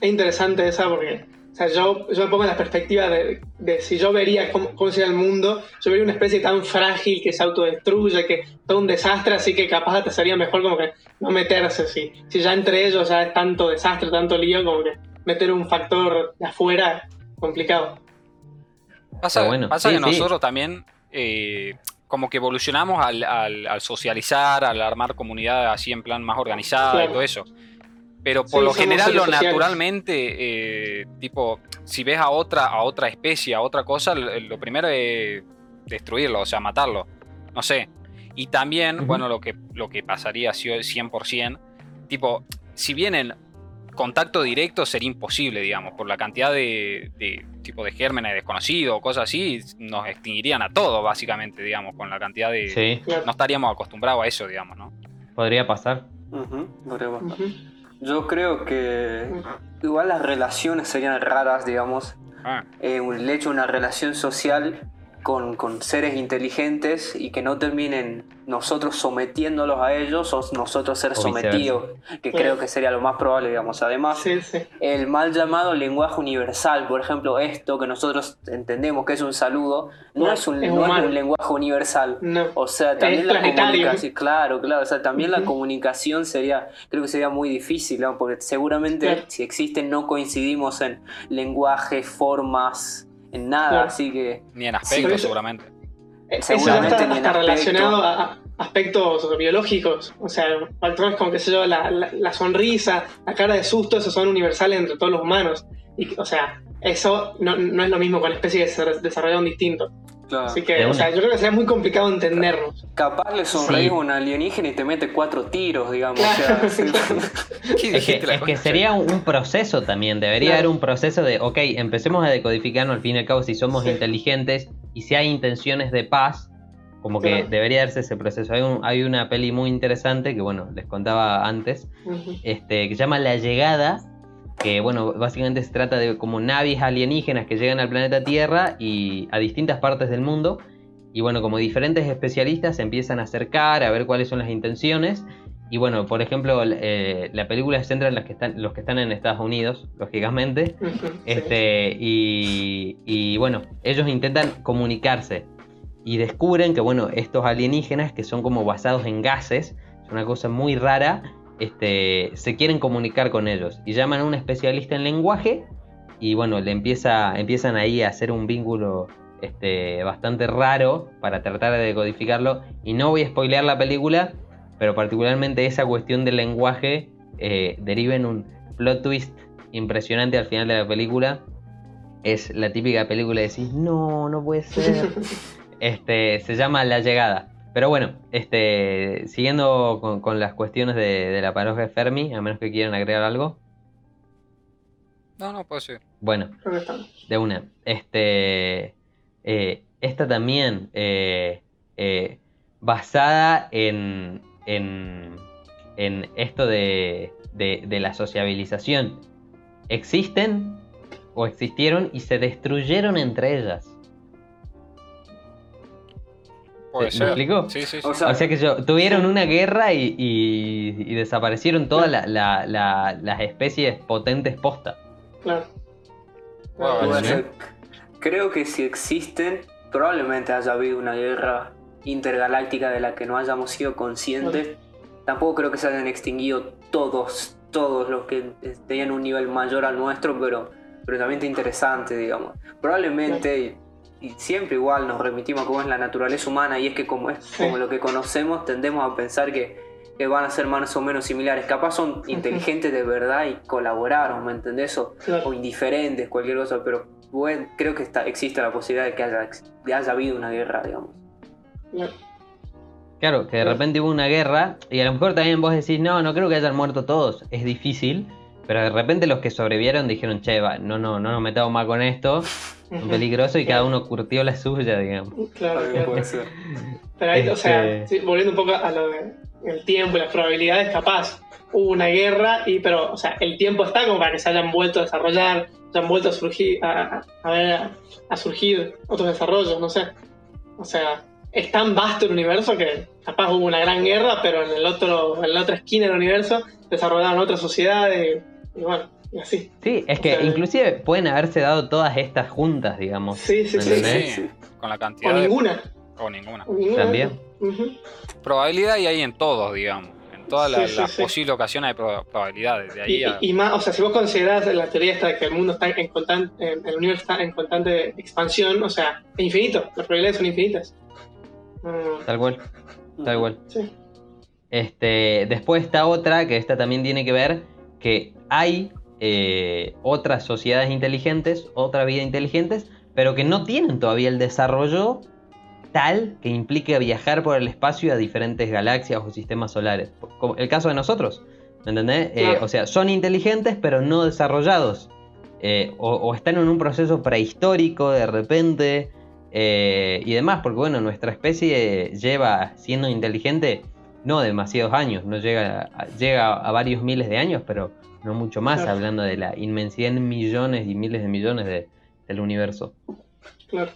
Es interesante esa porque. O sea, yo, yo me pongo en la perspectiva de, de si yo vería cómo, cómo sería el mundo, yo vería una especie tan frágil que se autodestruye, que todo un desastre, así que capaz te sería mejor como que no meterse. Si, si ya entre ellos ya es tanto desastre, tanto lío, como que meter un factor de afuera, complicado. Pasa, bueno. pasa Sí, que sí. nosotros también eh, como que evolucionamos al, al- al socializar, al armar comunidad así en plan más organizada y Claro. todo eso. Pero por Sí, lo general, lo naturalmente, eh, tipo, si ves a otra, a otra especie, a otra cosa, lo, lo primero es destruirlo, o sea, matarlo. No sé. Y también, Ujú. bueno, lo que, lo que pasaría si- 100%, tipo, si vienen contacto directo sería imposible, digamos, por la cantidad de, de tipo de gérmenes desconocidos o cosas así, nos extinguirían a todos, básicamente, digamos, con la cantidad de... Sí. No estaríamos acostumbrados a eso, digamos, ¿no? podría pasar. Podría. Yo creo que igual las relaciones serían raras, digamos. Ah, Eh, el hecho de una relación social con, con seres inteligentes y que no terminen nosotros sometiéndolos a ellos o nosotros ser sometidos, que creo que sería lo más probable, digamos. Además, Sí, sí. el mal llamado lenguaje universal, por ejemplo, esto que nosotros entendemos que es un saludo, no, No, es, un, es no es humano. un lenguaje universal. No. O sea, también Es la planetario. comunicación, claro, claro, o sea, también la comunicación sería, creo que sería muy difícil, ¿no? porque seguramente si existen no coincidimos en lenguaje, formas, en nada, Claro. así que ni en aspecto, Sí. seguramente. Eh, Eso Seguramente está ni en hasta aspecto. relacionado a, a aspectos biológicos. O sea, factores como, qué sé yo, la, la- la sonrisa, la cara de susto, esos son universales entre todos los humanos. Y, o sea, eso no, no es lo mismo con especies que se desarrollaron distintos. Claro, Así que, o sea, yo creo que sería muy complicado entendernos. capaz le sonreís Sí. a un alienígena y te mete cuatro tiros, digamos. Claro, o sea, sí. ¿Qué Es que, es sería un, proceso también, debería Claro. haber un proceso de, ok, empecemos a decodificarnos al fin y al cabo si somos Sí. inteligentes y si hay intenciones de paz, como que Claro. debería darse ese proceso. Hay, un- hay una peli muy interesante que, bueno, les contaba antes, este, que se llama La Llegada, que, bueno, básicamente se trata de como naves alienígenas que llegan al planeta Tierra y a distintas partes del mundo. Y bueno, como diferentes especialistas se empiezan a acercar a ver cuáles son las intenciones. Y bueno, por ejemplo, eh, la película se centra en los que están, los que están en Estados Unidos, lógicamente. Este, y, y bueno, ellos intentan comunicarse y descubren que bueno, estos alienígenas que son como basados en gases, es una cosa muy rara, este, se quieren comunicar con ellos y llaman a un especialista en lenguaje y bueno, le empieza, empiezan ahí a hacer un vínculo este, bastante raro para tratar de decodificarlo y no voy a spoilear la película, pero particularmente esa cuestión del lenguaje eh, deriva en un plot twist impresionante al final de la película. Es la típica película de decís, no, no puede ser. este, se llama La Llegada. Pero bueno, este, siguiendo con, con las cuestiones de, de la paradoja de Fermi, a menos que quieran agregar algo. No, no, puede ser. Bueno, de una. Este. eh, esta también. eh, eh, basada en. en. en esto de. de, de la sociabilización. Existen. o existieron y se destruyeron entre ellas. Puede ¿Me explico? Sí, sí, sí. O sea, O sea que yo, tuvieron una guerra y, y- y desaparecieron todas la- la- la- las especies potentes posta. Claro. Bueno. Creo que si existen, probablemente haya habido una guerra intergaláctica de la que no hayamos sido conscientes. Tampoco creo que se hayan extinguido todos, todos los que tenían un nivel mayor al nuestro, pero, pero también interesante, digamos. Probablemente, y, siempre igual nos remitimos a cómo es la naturaleza humana, y es que como es Sí. como lo que conocemos, tendemos a pensar que, que van a ser más o menos similares. Capaz son inteligentes de verdad y colaboraron, ¿me entendés? O, Claro. o indiferentes, cualquier cosa, pero bueno, creo que está, existe la posibilidad de que haya, de haya habido una guerra, digamos. Claro. Claro, que de repente hubo una guerra y a lo mejor también vos decís, no, no creo que hayan muerto todos, es difícil, pero de repente los que sobrevivieron dijeron, che, va, no, no, no nos metamos más con esto, es Ujú. peligroso y cada uno curtió la suya, digamos. Claro, claro. puede ser. Pero ahí, o sea, Este- sí, volviendo un poco a lo de el tiempo y las probabilidades, capaz hubo una guerra, y pero, o sea, el tiempo está como para que se hayan vuelto a desarrollar, se han vuelto a surgir, a, a- a ver, a surgir otros desarrollos, no sé. O sea, es tan vasto el universo que capaz hubo una gran guerra, pero en el otro, en la otra esquina del universo desarrollaron otras sociedades y, y bueno, y así. Sí, es que O sea, inclusive pueden haberse dado todas estas juntas, digamos. Sí, sí, ¿me sí. con la O cantidad de. ninguna. O ninguna. o ninguna. También. Probabilidad y hay en todos, digamos. En todas las, sí, las sí. posibles ocasiones hay proba- probabilidades. De ahí Y, a. y- y más, o sea, si vos considerás la teoría esta de que el mundo está en constante, el universo está en constante expansión, o sea, es infinito, las probabilidades son infinitas. Mm, Tal cual, tal cual. sí, Este, después está otra, que esta también tiene que ver, que hay eh, otras sociedades inteligentes, otra vida inteligentes, pero que no tienen todavía el desarrollo tal que implique viajar por el espacio a diferentes galaxias o sistemas solares. Como el caso de nosotros, ¿me entendés? Eh, o sea, son inteligentes pero no desarrollados. Eh, o, o están en un proceso prehistórico de repente eh, y demás, porque bueno, nuestra especie lleva siendo inteligente no demasiados años, no llega a, llega a varios miles de años, pero no mucho más, Claro. hablando de la inmensidad en millones y miles de millones de- del universo. claro.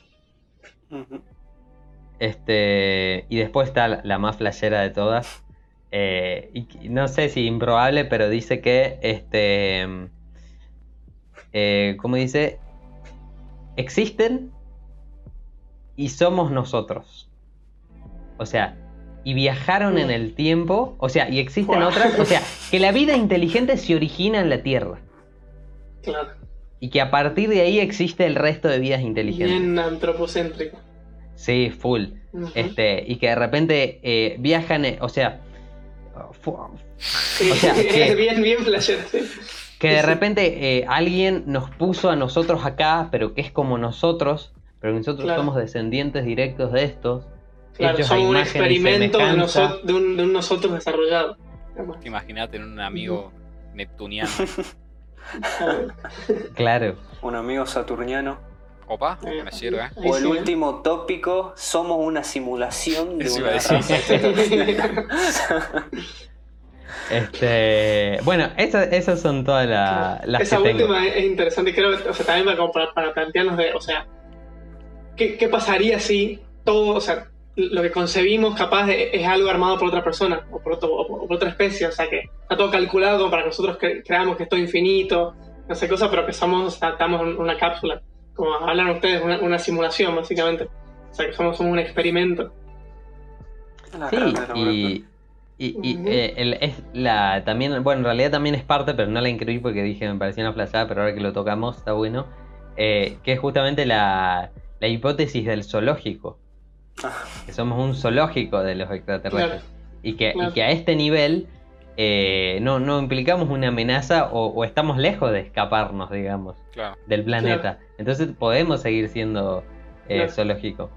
Este, y después está la, la más flashera de todas. eh, y no sé si improbable, pero dice que, este, eh, ¿cómo dice? Existen y somos nosotros. O sea, y viajaron en el tiempo. O sea, y existen Buah. otras. O sea, que la vida inteligente se origina en la Tierra. Claro. Y que a partir de ahí existe el resto de vidas inteligentes. Bien antropocéntrico. Sí, full. Este, y que de repente eh, viajan, eh, o sea, o sea, que- bien, bien flashero, sí. que de repente eh, alguien nos puso a nosotros acá, pero que es como nosotros, pero que nosotros Claro. somos descendientes directos de estos. Claro, somos un experimento de, semejanza. noso- de, un, de un nosotros desarrollado. Imagínate en un amigo neptuniano. Claro. Un amigo saturniano. Opa, Eh, me sirve. ahí O el sí, ¿eh? último tópico, somos una simulación de Eso una raza. Este, bueno, esas, esas son todas la- las Esa que última es es interesante, creo, o sea, también para, para plantearnos de, o sea, ¿qué, qué pasaría si todo, o sea, lo que concebimos capaz de- es algo armado por otra persona o por, otro- o por otra especie, o sea, que está todo calculado como para que nosotros cre- creamos que es todo infinito, no sé cosa, pero que somos, o sea, estamos en una cápsula, como hablan ustedes, una, una simulación, básicamente. O sea, que somos, somos un experimento. Sí, y, y, eh, el- es la también, bueno, en realidad también es parte, pero no la incluí porque dije me parecía una flashada, pero ahora que lo tocamos está bueno. eh, que es justamente la, la hipótesis del zoológico. Que somos un zoológico de los extraterrestres. Y que, y Claro. que a este nivel eh, no, no implicamos una amenaza o, o estamos lejos de escaparnos, digamos, Claro. del planeta. Entonces podemos seguir siendo eh, Claro. zoológico.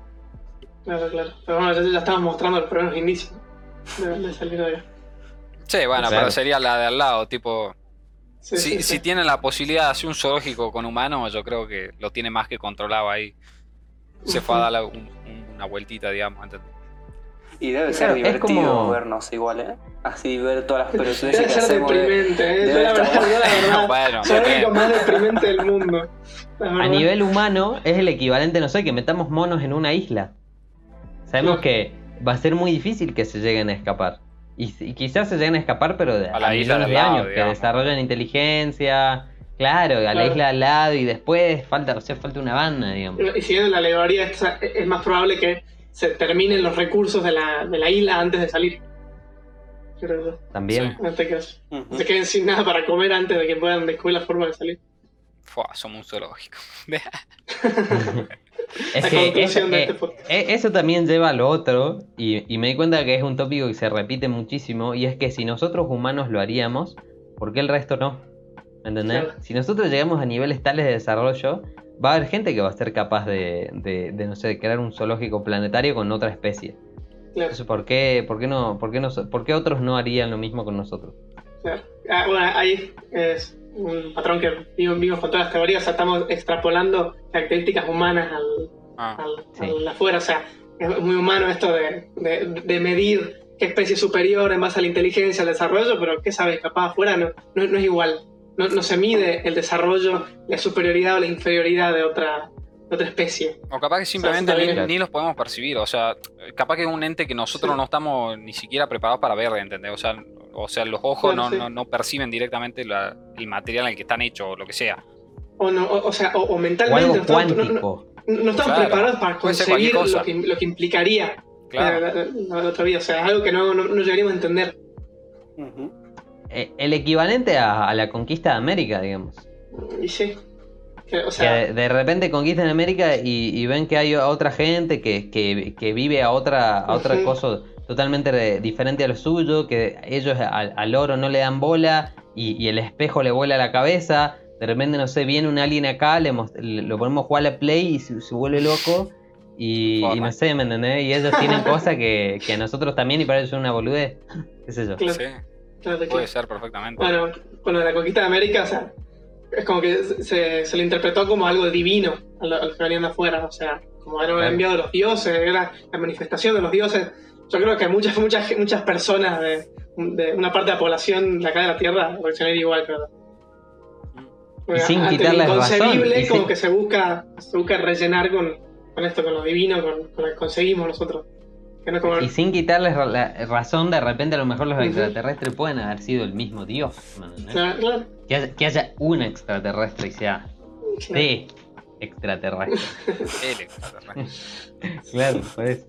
Claro, claro. Pero bueno, ya, ya estamos mostrando los primeros indicios de, de salir de ahí. Sí, bueno, Claro. pero sería la de al lado, tipo. Sí, si, sí, si sí. tienen la posibilidad de hacer un zoológico con humanos, yo creo que lo tiene más que controlado ahí. Se fue a dar un- una vueltita, digamos. ¿entendés? Y debe Claro, ser es divertido como- vernos igual, ¿eh? Así ver todas las pelotudeces Debe que ser hacemos. de- deprimente, ¿eh? Yo debe verdad, estar- yo la verdad. bueno, Soy único más deprimente del mundo. A nivel humano es el equivalente, no sé, que metamos monos en una isla. Sabemos Claro. que va a ser muy difícil que se lleguen a escapar. Y, y quizás se lleguen a escapar, pero de, A a, la isla de lado, años, que desarrollan inteligencia, claro, a la isla al lado y después falta, o sea, falta una banda, digamos. Y si bien la alegoría es, más probable que se terminen los recursos de la, de la isla antes de salir. Creo yo. También. No te quedes- Ujú. se queden sin nada para comer antes de que puedan descubrir la forma de salir. Fua, somos un zoológico. Es La que conclusión eso, de eh, este eh, eso también lleva a lo otro, y, y me di cuenta que es un tópico que se repite muchísimo, y es que si nosotros humanos lo haríamos, ¿por qué el resto no? ¿Me entendés? Claro. Si nosotros llegamos a niveles tales de desarrollo, va a haber gente que va a ser capaz de, de, de, no sé, crear un zoológico planetario con otra especie. Claro, Entonces, ¿por qué, por qué no, por qué no, por qué otros no harían lo mismo con nosotros? claro. Ah, bueno, ahí es un patrón que vimos, vimos con todas las teorías. O sea, estamos extrapolando características humanas al, Ah, al, Sí. al afuera. O sea, es muy humano esto de, de- de medir qué especie es superior en base a la inteligencia, al desarrollo, pero ¿qué sabes? Capaz afuera no, no, no es igual. No, no se mide el desarrollo, la superioridad o la inferioridad de otra, de otra especie. O capaz que simplemente ni, los podemos percibir. O sea, capaz que es un ente que nosotros Sí. no estamos ni siquiera preparados para ver, ¿entendés? O sea, o sea los ojos Claro, no, sí. no, no perciben directamente la- el material en el que están hechos o lo que sea. O, no, o, o sea, o, o O mentalmente algo no estamos, no- no- cuántico. no estamos Claro, preparados para concebir lo que, lo que implicaría Claro. la, la- la otra vida. O sea, es algo que no, no, no llegaríamos a entender. Eh, El equivalente a, a la conquista de América, digamos. Y sí. O sea, de, de repente conquistan América y, y ven que hay otra gente que, que- que vive a otra, a otra cosa totalmente diferente a lo suyo, que ellos al, al oro no le dan bola y, y el espejo le vuela a la cabeza. De repente, no sé, viene un alien acá, le, lo ponemos a jugar a la play y se, se vuelve loco. Y, y no sé, ¿me entendés? Y ellos tienen cosas que, que a nosotros también y para ellos es una boludez. ¿Qué sé yo? Claro. Sí, claro, puede ser perfectamente. Bueno, de la conquista de América, o sea, es como que se, se le interpretó como algo divino a, lo- a los que venían de afuera, o sea, como eran Claro. enviados los dioses, era la manifestación de los dioses. Yo creo que muchas, muchas, muchas personas de, de una parte de la población de acá de la Tierra reaccionarían igual, creo. Y sin lo quitarles razón, inconcebible, como sin- que se busca, se busca rellenar con, con esto, con lo divino, con, con lo que conseguimos nosotros. Y sin quitarles la razón, de repente a lo mejor los extraterrestres pueden haber sido el mismo Dios. Que haya, que haya un extraterrestre y sea de extraterrestre. El extraterrestre. claro, por eso.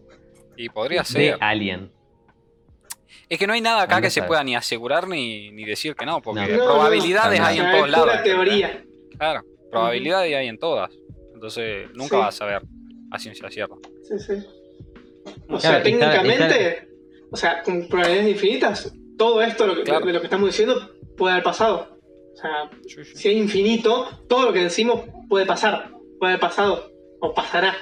Y podría De ser. alien. Es que no hay nada acá que se pueda ni asegurar ni, ni decir que no, porque No. Probabilidades no, hay en sea, todos lados. teoría. Claro, probabilidades hay en todas. Entonces nunca Sí. vas a saber a ciencia cierta. Sí, sí. Claro, O sea, está- técnicamente, o sea, con probabilidades infinitas, todo esto lo que- Claro. de lo que estamos diciendo puede haber pasado. O sea, Sí, sí. si es infinito, todo lo que decimos puede pasar, puede haber pasado o pasará.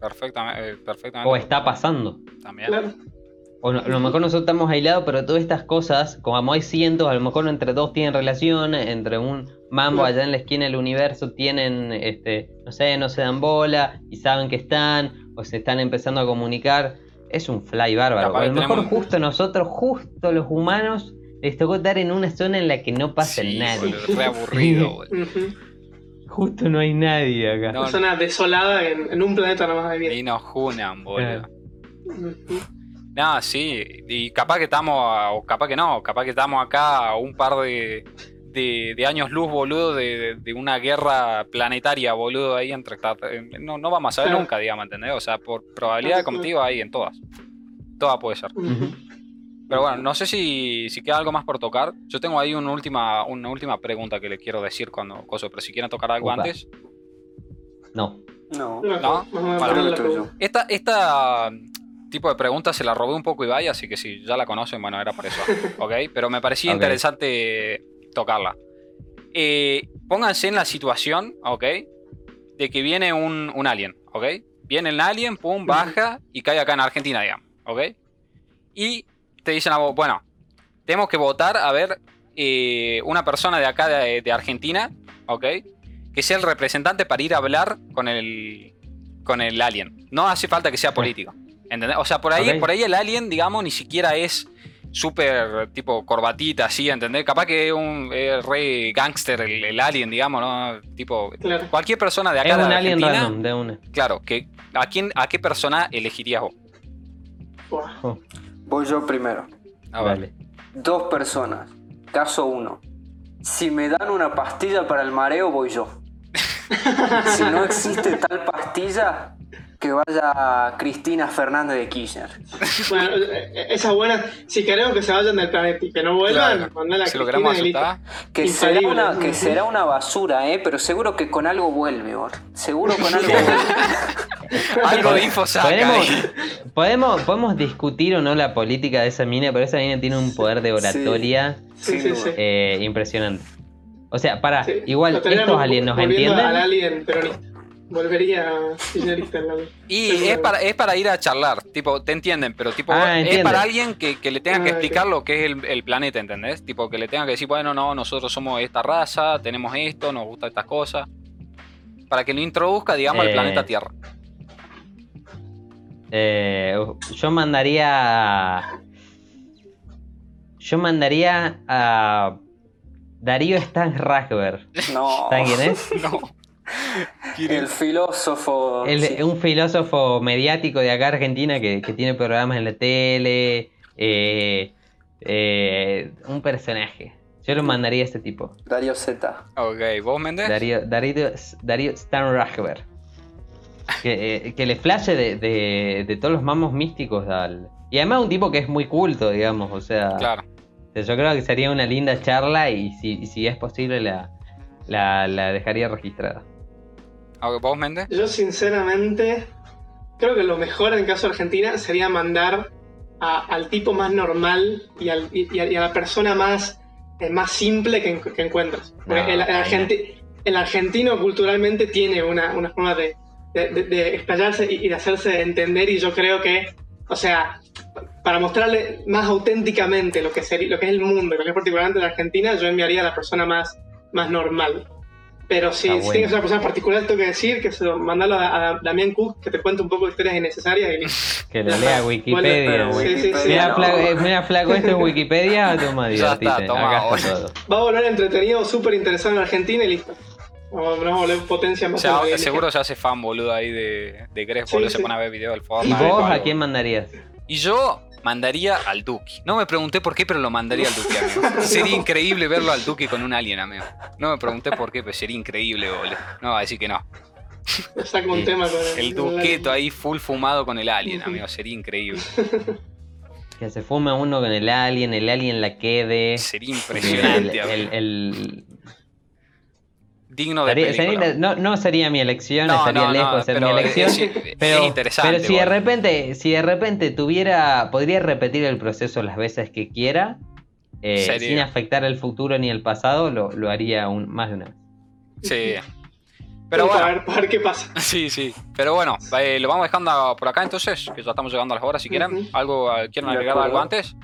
Perfectamente, eh, perfectamente. O está pasando. También. Claro. O no- a lo mejor nosotros estamos aislados, pero todas estas cosas, como hay cientos, a lo mejor entre dos tienen relación, entre un mambo allá en la esquina del universo tienen, este, no sé, no se dan bola y saben que están, o se están empezando a comunicar. Es un fly bárbaro. Capaz a lo mejor tenemos- justo nosotros, justo los humanos, les tocó estar en una zona en la que no pasa Sí, nadie. boludo, re aburrido, boludo. Justo no hay nadie acá. No, Una zona desolada en, en un planeta nomás de vida. Y nos junan, boludo. No, sí, y capaz que estamos, o capaz que no, capaz que estamos acá a un par de, de, de años luz, boludo, de, de- una guerra planetaria, boludo, ahí entre... extrater- No, no vamos a saber Claro. nunca, digamos, ¿entendés? O sea, por probabilidad, como te digo, hay en todas. Todas puede ser. Pero bueno, no sé si, si queda algo más por tocar. Yo tengo ahí una última, una última pregunta que le quiero decir cuando coso, pero si quieren tocar algo Opa. antes. No. No. No, No. Esta, esta, tipo de pregunta se la robé un poco Ibai, así que si ya la conocen, bueno, era por eso. ¿Ok? Pero me parecía interesante tocarla. Eh, pónganse en la situación, ¿ok? De que viene un, un alien, ¿ok? Viene el alien, pum, baja y cae acá en Argentina, digamos, ¿ok? Y te dicen a vos, bueno, tenemos que votar a ver eh, una persona de acá de, de Argentina, ¿ok? Que sea el representante para ir a hablar con el, con el alien. No hace falta que sea político. ¿entendés? O sea, por ahí, Ok. por ahí el alien, digamos, ni siquiera es súper tipo corbatita, así, ¿entendés? Capaz que es un es re gangster el, el alien, digamos, ¿no? Tipo, Claro. cualquier persona de acá Es de un alien Argentina, random, de una. claro, que ¿a, quién, ¿a qué persona elegirías vos? Oh, Voy yo primero. Dale. Dos personas. Caso uno. Si me dan una pastilla para el mareo, voy yo. si no existe tal pastilla, que vaya Cristina Fernández de Kirchner. Bueno, eh, esa buena. Si queremos que se vayan del planeta y que no vuelvan, Claro. mandala a Si lo Cristina asustar, Que será, una, que será una basura, ¿eh? Pero seguro que con algo vuelve, Bor. Seguro con algo vuelve. algo de info saca ¿Podemos, podemos, podemos discutir o no la política de esa mina, pero esa mina tiene un poder de oratoria Sí, Sin sí, duda. sí. eh, impresionante. O sea, para, Sí. igual, estos aliens nos entienden. Al alien peronista. Volvería kirchnerista el alien. Y es para, es para ir a charlar, tipo, te entienden, pero tipo, Ah, es para alguien que, que le tenga que Ah, explicar lo que es el, el planeta, ¿entendés? Tipo, que le tenga que decir, bueno, no, nosotros somos esta raza, tenemos esto, nos gusta estas cosas. Para que lo introduzca, digamos, al Eh, planeta Tierra. Eh, yo mandaría. Yo mandaría a Darío Stan Ragber. No. ¿Saben quién es? No. El filósofo. El- sí. Un filósofo mediático de acá Argentina que, que tiene programas en la tele. eh, eh, un personaje. Yo lo mandaría a este tipo. Darío Z. Ok, ¿vos, Méndez? Darío, Darío, Darío Stan Ragber. Que, eh, que le flashe de, de- de todos los mamos místicos al. Y además un tipo que es muy culto, digamos. O sea, Claro. yo creo que sería una linda charla y si, y si es posible la, la, la dejaría registrada. Ok, ¿Vos, Méndez? Yo, sinceramente, creo que lo mejor en el caso de Argentina sería mandar a- al tipo más normal y, al- y- y a, y a la persona más, eh, más simple que, que encuentras. Porque No, el, el argenti- el argentino culturalmente tiene una, una forma de, de, de- de explayarse y, y de hacerse entender y yo creo que, o sea, para mostrarle más auténticamente lo que, sería, lo que es el mundo, lo que es particularmente la Argentina, yo enviaría a la persona más, más normal. Pero si, bueno. tienes una persona particular, tengo que decir que se lo, mandalo a, a Damián Cook, que te cuente un poco de historias innecesarias y listo. Que lo lea Wikipedia. pero Sí, sí, sí. Wikipedia Mira, no. flaco, eh, mira, flaco, esto es Wikipedia, toma, Ya está, divertite. toma, Acá boludo. está todo. Va a volver entretenido, súper interesado en Argentina y listo. A volver potencia O más sea, seguro se hace fan, boludo, ahí de, de Gref, Sí, boludo, se sí. pone a ver video del ¿Y Fortnite. vos a quién mandarías? Y yo mandaría al Duki. No me pregunté por qué, pero lo mandaría al Duki, amigo. Sería increíble verlo al Duki con un alien, amigo. No me pregunté por qué, pero sería increíble, boludo. No va a decir que no. Saca un Sí. tema con El con Duqueto ahí full fumado con el alien, amigo. Sería increíble. Que se fume uno con el alien, el alien la quede. Sería El, impresionante, el- amigo. el- Digno de sería- película. sería- no, no sería mi elección, No, estaría no, lejos de ser mi pero elección. es- es pero, interesante, pero si de repente, si de repente tuviera, podría repetir el proceso las veces que quiera, eh, Sería. sin afectar el futuro ni el pasado, lo, lo haría un- más de una vez. Sí. Pero para, bueno, ver, para ver qué pasa. sí, sí. Pero bueno, eh, lo vamos dejando por acá entonces, que ya estamos llegando a las horas si quieren. ¿Algo, eh, ¿Quieren agregar algo antes?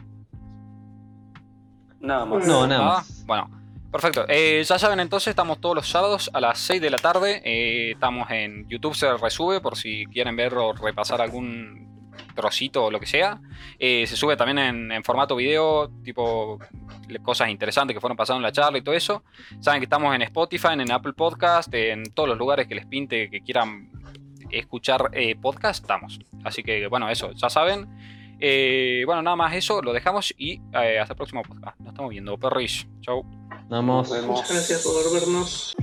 Nada más. No, nada Nada. más. Bueno, perfecto. Eh, ya saben entonces, estamos todos los sábados a las 6 de la tarde. Eh, estamos en YouTube, se resube por si quieren ver o repasar algún trocito o lo que sea. Eh, se sube también en, en formato video, tipo cosas interesantes que fueron pasando en la charla y todo eso. Saben que estamos en Spotify, en Apple Podcast, en todos los lugares que les pinte que quieran escuchar eh, podcast, estamos. Así que bueno, eso, ya saben. Eh, bueno, nada más eso, lo dejamos y eh, hasta el próximo podcast. Nos estamos viendo, perris. Chau. Nos vemos. Muchas gracias por vernos.